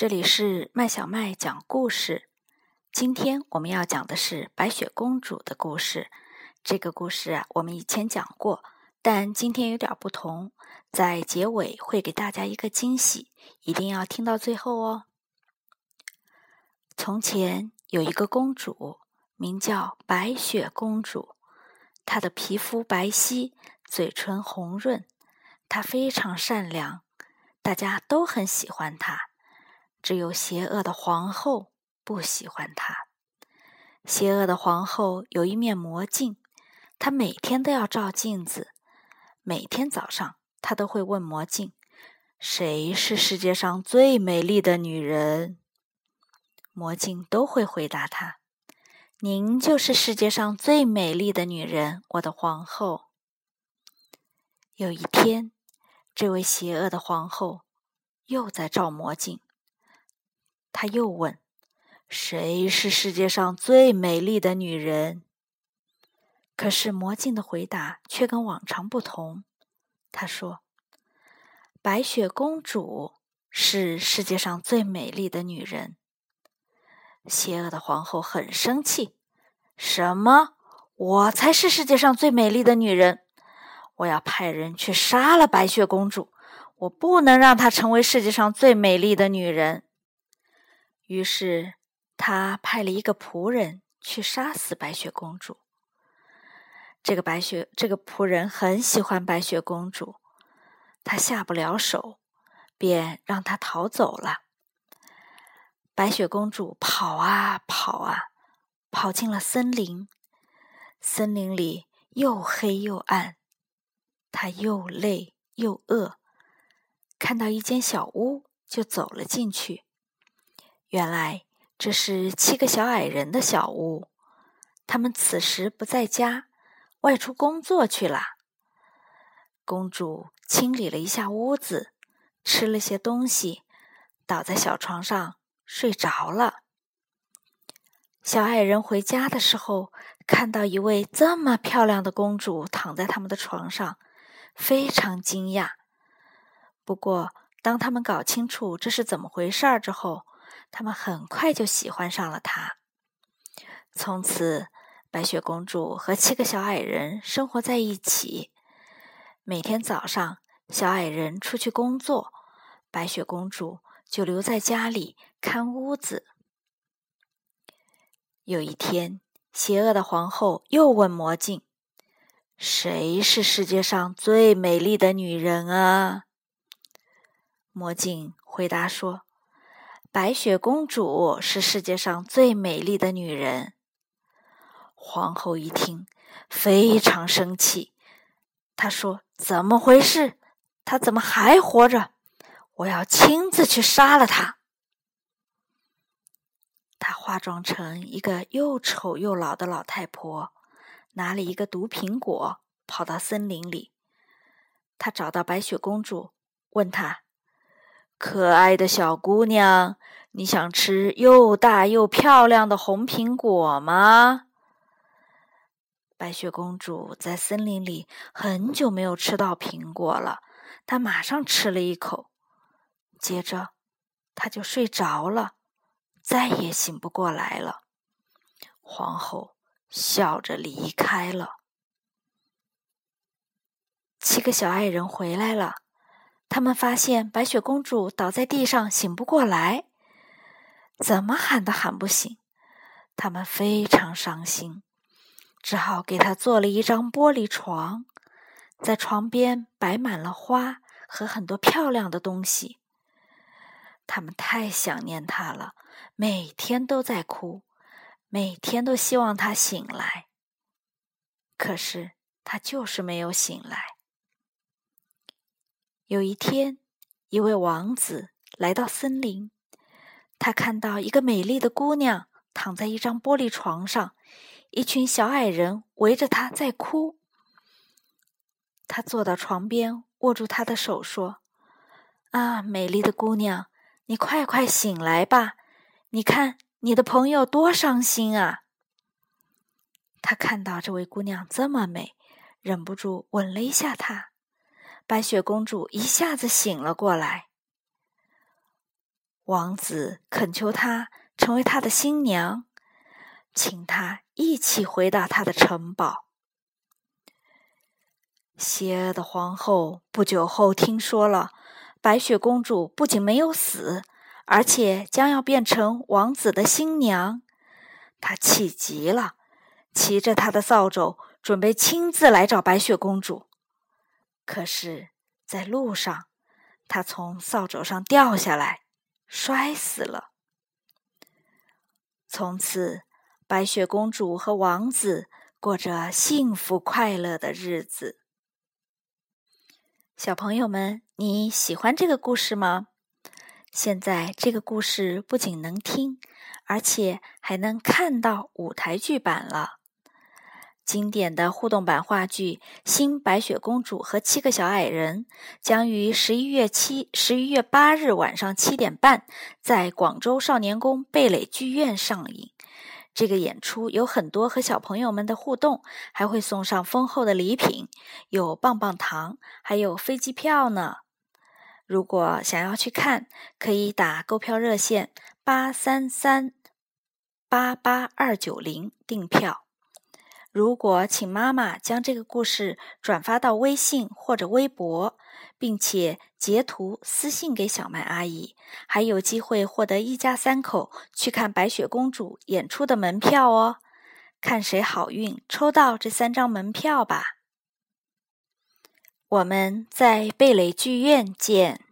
这里是麦小麦讲故事。今天我们要讲的是白雪公主的故事。这个故事啊，我们以前讲过，但今天有点不同，在结尾会给大家一个惊喜，一定要听到最后哦。从前有一个公主，名叫白雪公主，她的皮肤白皙，嘴唇红润，她非常善良，大家都很喜欢她。只有邪恶的皇后不喜欢她。邪恶的皇后有一面魔镜，她每天都要照镜子。每天早上，她都会问魔镜：“谁是世界上最美丽的女人？”魔镜都会回答她：“您就是世界上最美丽的女人，我的皇后。”有一天，这位邪恶的皇后又在照魔镜。他又问：“谁是世界上最美丽的女人？”可是魔镜的回答却跟往常不同。他说：“白雪公主是世界上最美丽的女人。”邪恶的皇后很生气：“什么？我才是世界上最美丽的女人！我要派人去杀了白雪公主！我不能让她成为世界上最美丽的女人！”于是，他派了一个仆人去杀死白雪公主。这个白雪这个仆人很喜欢白雪公主，他下不了手，便让她逃走了。白雪公主跑啊跑啊，跑进了森林。森林里又黑又暗，她又累又饿，看到一间小屋，就走了进去。原来这是七个小矮人的小屋，他们此时不在家，外出工作去了。公主清理了一下屋子，吃了些东西，倒在小床上睡着了。小矮人回家的时候，看到一位这么漂亮的公主躺在他们的床上，非常惊讶。不过，当他们搞清楚这是怎么回事儿之后，他们很快就喜欢上了他。从此，白雪公主和七个小矮人生活在一起。每天早上，小矮人出去工作，白雪公主就留在家里看屋子。有一天，邪恶的皇后又问魔镜：“谁是世界上最美丽的女人啊？”魔镜回答说。白雪公主是世界上最美丽的女人。皇后一听，非常生气。她说：“怎么回事？她怎么还活着？我要亲自去杀了她。”她化妆成一个又丑又老的老太婆，拿了一个毒苹果，跑到森林里。她找到白雪公主，问她。可爱的小姑娘，你想吃又大又漂亮的红苹果吗？白雪公主在森林里很久没有吃到苹果了，她马上吃了一口，接着她就睡着了，再也醒不过来了。皇后笑着离开了。七个小矮人回来了。他们发现白雪公主倒在地上，醒不过来，怎么喊都喊不醒。他们非常伤心，只好给她做了一张玻璃床，在床边摆满了花和很多漂亮的东西。他们太想念她了，每天都在哭，每天都希望她醒来。可是她就是没有醒来。有一天，一位王子来到森林，他看到一个美丽的姑娘躺在一张玻璃床上，一群小矮人围着她在哭。他坐到床边，握住她的手说：“啊，美丽的姑娘，你快快醒来吧！你看你的朋友多伤心啊！”他看到这位姑娘这么美，忍不住吻了一下她。白雪公主一下子醒了过来。王子恳求她成为他的新娘，请她一起回到他的城堡。邪恶的皇后不久后听说了，白雪公主不仅没有死，而且将要变成王子的新娘。她气极了，骑着她的扫帚，准备亲自来找白雪公主。可是，在路上，他从扫帚上掉下来，摔死了。从此，白雪公主和王子过着幸福快乐的日子。小朋友们，你喜欢这个故事吗？现在这个故事不仅能听，而且还能看到舞台剧版了。经典的互动版话剧《新白雪公主和七个小矮人》将于十一月七、十一月八日晚上七点半在广州少年宫蓓蕾剧院上映。这个演出有很多和小朋友们的互动，还会送上丰厚的礼品，有棒棒糖，还有飞机票呢。如果想要去看，可以打购票热线八三三八八二九零订票。如果请妈妈将这个故事转发到微信或者微博。并且截图私信给小麦阿姨，还有机会获得一家三口去看白雪公主演出的门票哦！看谁好运抽到这三张门票吧！我们在蓓蕾剧院见。